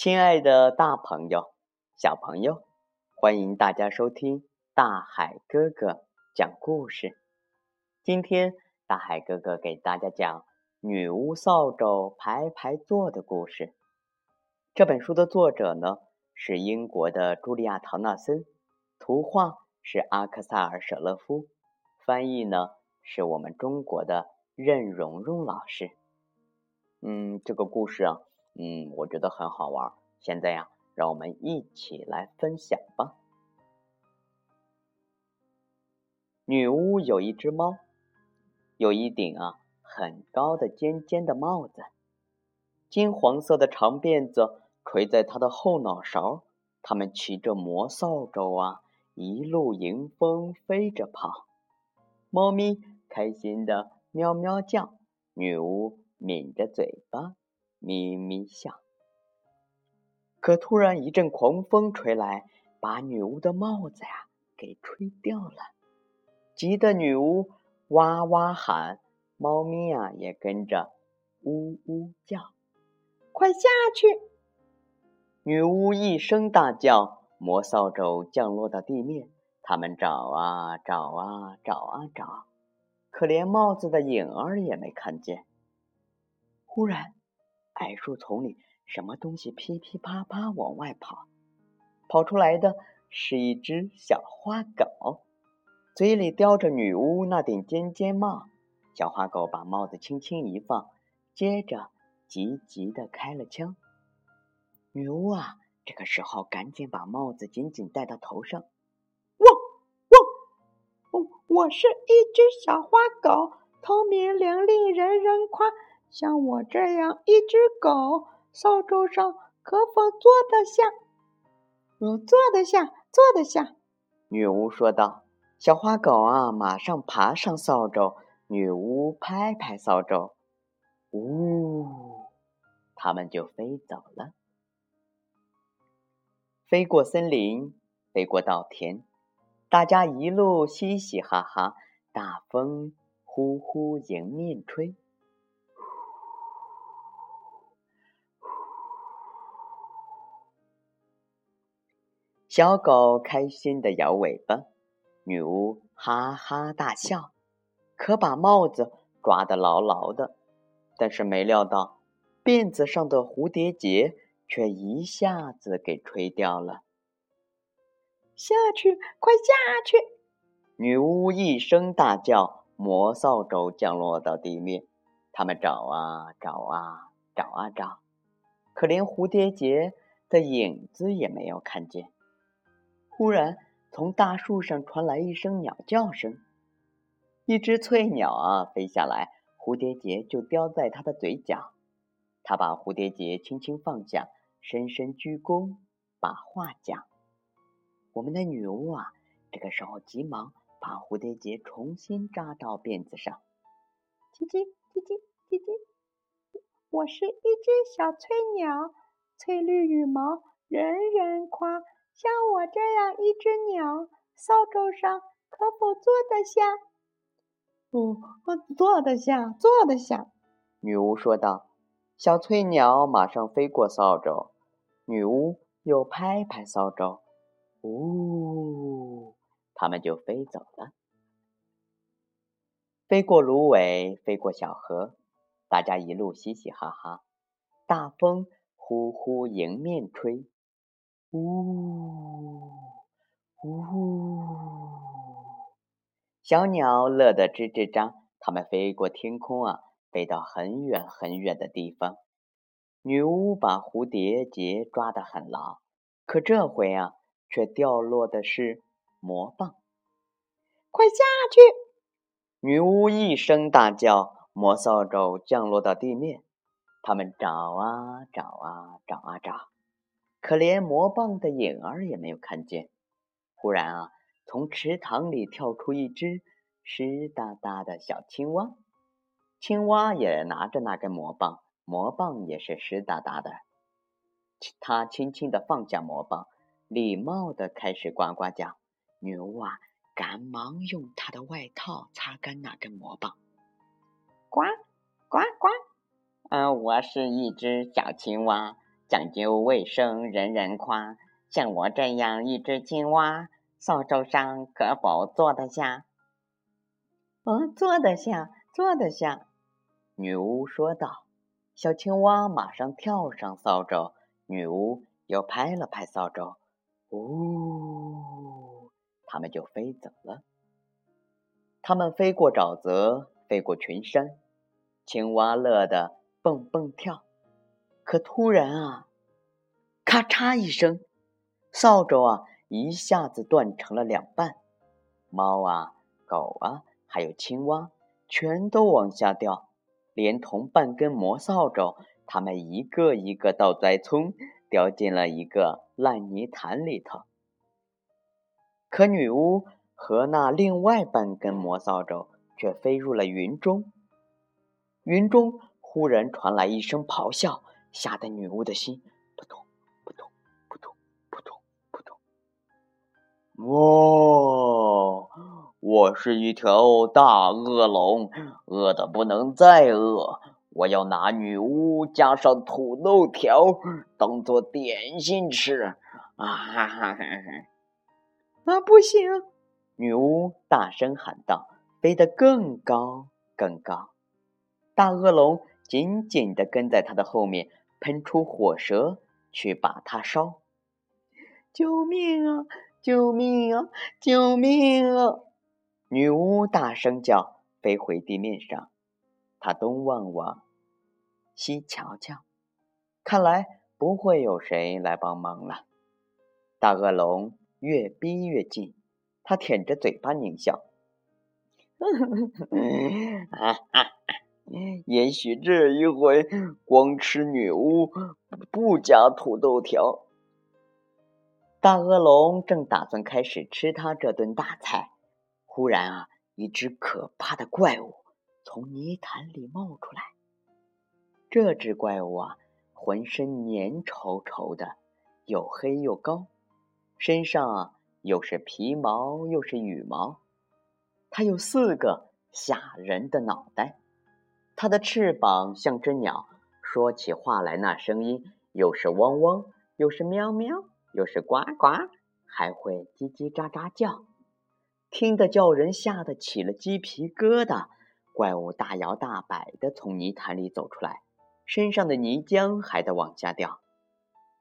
亲爱的大朋友、小朋友，欢迎大家收听大海哥哥讲故事。今天，大海哥哥给大家讲《女巫扫帚排排坐》的故事。这本书的作者呢是英国的茱莉亚·唐纳森，图画是阿克萨尔·舍勒夫，翻译呢是我们中国的任蓉蓉老师。嗯，这个故事啊。嗯，我觉得很好玩。现在呀，让我们一起来分享吧。女巫有一只猫，有一顶啊很高的尖尖的帽子，金黄色的长辫子垂在她的后脑勺。他们骑着魔扫帚啊，一路迎风飞着跑。猫咪开心的喵喵叫，女巫抿着嘴巴。咪咪笑，可突然一阵狂风吹来，把女巫的帽子呀给吹掉了。急得女巫哇哇喊，猫咪呀也跟着呜呜叫。快下去！女巫一声大叫，魔扫帚降落到地面。他们找啊找啊找啊找，可连帽子的影儿也没看见。忽然。矮树丛里，什么东西噼噼啪啪往外跑？跑出来的是一只小花狗，嘴里叼着女巫那顶尖尖帽。小花狗把帽子轻轻一放，接着急急的开了枪。女巫啊，这个时候赶紧把帽子紧紧戴到头上。汪汪！我是一只小花狗，聪明伶俐，人人夸。像我这样一只狗，扫帚上可否坐得下？我坐得下，坐得下。女巫说道：“小花狗啊，马上爬上扫帚。”女巫拍拍扫帚，呜，它们就飞走了，飞过森林，飞过稻田，大家一路嘻嘻哈哈，大风呼呼迎面吹。小狗开心的摇尾巴，女巫哈哈大笑，可把帽子抓得牢牢的。但是没料到，辫子上的蝴蝶结却一下子给吹掉了。下去，快下去！女巫一声大叫，魔扫帚降落到地面。他们找啊找啊找啊找，可连蝴蝶结的影子也没有看见。忽然，从大树上传来一声鸟叫声。一只翠鸟啊，飞下来，蝴蝶结就叼在它的嘴角。它把蝴蝶结轻轻放下，深深鞠躬，把话讲。我们的女巫啊，这个时候急忙把蝴蝶结重新扎到辫子上。叽叽叽叽叽叽，我是一只小翠鸟，翠绿羽毛，人人夸。像我这样一只鸟，扫帚上可否坐得下？不哦，坐得下，坐得下。女巫说道。小翠鸟马上飞过扫帚，女巫又拍拍扫帚，呜，它们就飞走了。飞过芦苇，飞过小河，大家一路嘻嘻哈哈。大风呼呼迎面吹。呜呜，小鸟乐得吱吱喳。它们飞过天空啊，飞到很远很远的地方。女巫把蝴蝶结抓得很牢，可这回啊，却掉落的是魔棒。快下去！女巫一声大叫，魔扫帚降落到地面。他们找啊找啊找啊找。可连魔棒的影儿也没有看见。忽然啊，从池塘里跳出一只湿哒哒的小青蛙。青蛙也拿着那根魔棒，魔棒也是湿哒哒的。它轻轻地放下魔棒，礼貌地开始呱呱叫。女巫啊，赶忙用她的外套擦干那根魔棒。呱呱呱！嗯，我是一只小青蛙。讲究卫生人人夸。像我这样一只青蛙，扫帚上可否坐得下？哦，坐得下，坐得下。女巫说道。小青蛙马上跳上扫帚，女巫又拍了拍扫帚，呜，它们就飞走了。它们飞过沼泽，飞过群山，青蛙乐得蹦蹦跳。可突然啊，咔嚓一声，扫帚啊一下子断成了两半，猫啊、狗啊，还有青蛙，全都往下掉。连同半根魔扫帚，他们一个一个倒栽葱，掉进了一个烂泥潭里头。可女巫和那另外半根魔扫帚却飞入了云中。云中忽然传来一声咆哮，吓得女巫的心扑通扑通扑通扑通扑通。哇！我是一条大恶龙，饿得不能再饿。我要拿女巫加上土豆条当做点心吃。啊哈哈哈！啊，不行！女巫大声喊道，飞得更高更高。大恶龙紧紧地跟在他的后面，喷出火舌去把它烧。救命啊！救命啊！救命啊！女巫大声叫，飞回地面上。她东望望，西瞧瞧，看来不会有谁来帮忙了。大恶龙越逼越近，他舔着嘴巴狞笑：“哈哈，也许这一回光吃女巫，不加土豆条。”大恶龙正打算开始吃他这顿大菜。忽然啊，一只可怕的怪物从泥潭里冒出来。这只怪物啊，浑身黏稠稠的，又黑又高，身上啊又是皮毛又是羽毛。它有四个吓人的脑袋，它的翅膀像只鸟，说起话来那声音又是汪汪，又是喵喵，又是呱呱，还会叽叽喳喳叫。听得叫人吓得起了鸡皮疙瘩。怪物大摇大摆地从泥潭里走出来，身上的泥浆还在往下掉。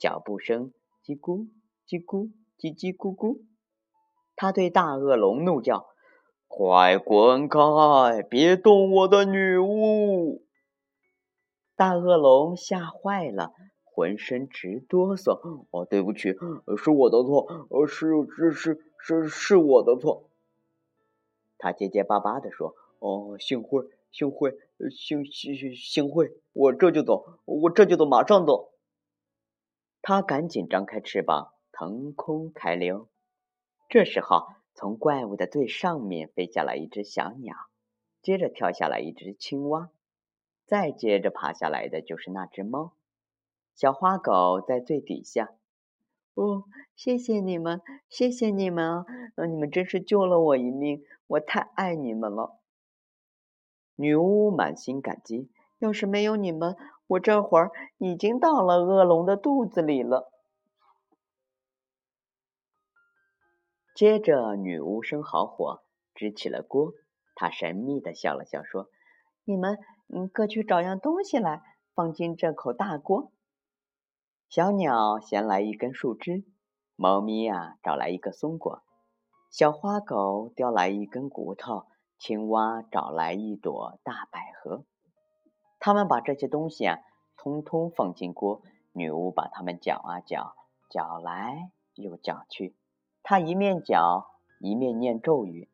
脚步声叽咕叽咕叽叽咕咕。他对大恶龙怒叫：“快滚开！别动我的女巫！”大恶龙吓坏了，浑身直哆嗦。“哦，对不起，是我的错，是是是是是我的错。”他结结巴巴地说：“哦，幸会，幸会，幸幸幸幸会，我这就走，我这就走，马上走。”他赶紧张开翅膀，腾空开溜。这时候，从怪物的最上面飞下来一只小鸟，接着跳下来一只青蛙，再接着爬下来的就是那只猫。小花狗在最底下。哦，谢谢你们，谢谢你们啊！你们真是救了我一命。我太爱你们了，女巫满心感激。要是没有你们，我这会儿已经到了恶龙的肚子里了。接着，女巫生好火，支起了锅。她神秘的笑了笑，说：“你们，嗯，各去找样东西来，放进这口大锅。”小鸟衔来一根树枝，猫咪呀找来一个松果。小花狗叼来一根骨头，青蛙找来一朵大百合。他们把这些东西啊，通通放进锅。女巫把它们搅啊搅，搅来又搅去。他一面搅，一面念咒语：“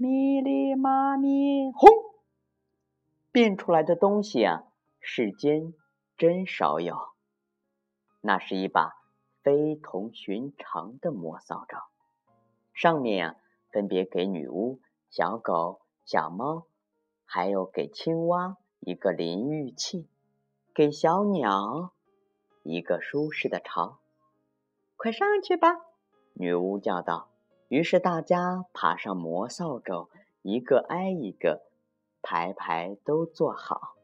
咪哩嘛咪轰！”变出来的东西啊，世间真少有。那是一把非同寻常的魔扫帚。上面啊，分别给女巫、小狗、小猫，还有给青蛙一个淋浴器，给小鸟一个舒适的巢。快上去吧！女巫叫道。于是大家爬上魔扫帚，一个挨一个，排排都坐好。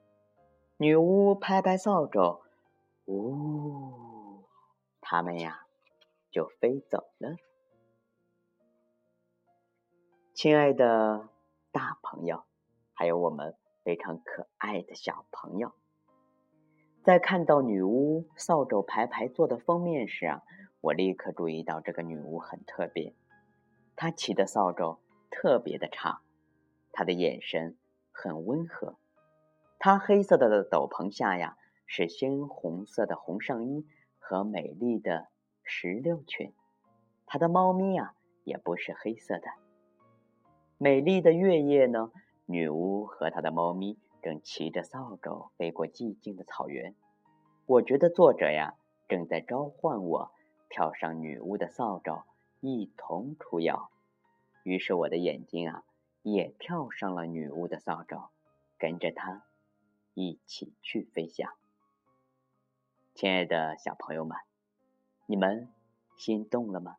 女巫拍拍扫帚，呜。他们呀就飞走了。亲爱的大朋友，还有我们非常可爱的小朋友，在看到女巫扫帚排排坐的封面时啊，我立刻注意到这个女巫很特别，她骑的扫帚特别的长，她的眼神很温和，她黑色的斗篷下呀是鲜红色的红上衣和美丽的石榴裙，她的猫咪呀也不是黑色的。美丽的月夜呢？女巫和她的猫咪正骑着扫帚飞过寂静的草原。我觉得作者呀正在召唤我跳上女巫的扫帚，一同出游。于是我的眼睛啊也跳上了女巫的扫帚，跟着她一起去飞翔。亲爱的小朋友们，你们心动了吗？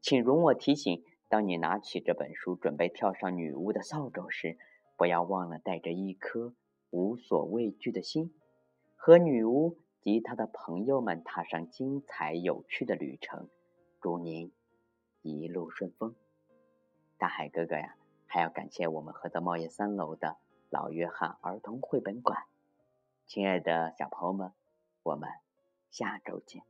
请容我提醒。当你拿起这本书，准备跳上女巫的扫帚时，不要忘了带着一颗无所畏惧的心，和女巫及他的朋友们踏上精彩有趣的旅程。祝您一路顺风！大海哥哥呀，还要感谢我们菏泽茂业三楼的老约翰儿童绘本馆。亲爱的小朋友们，我们下周见。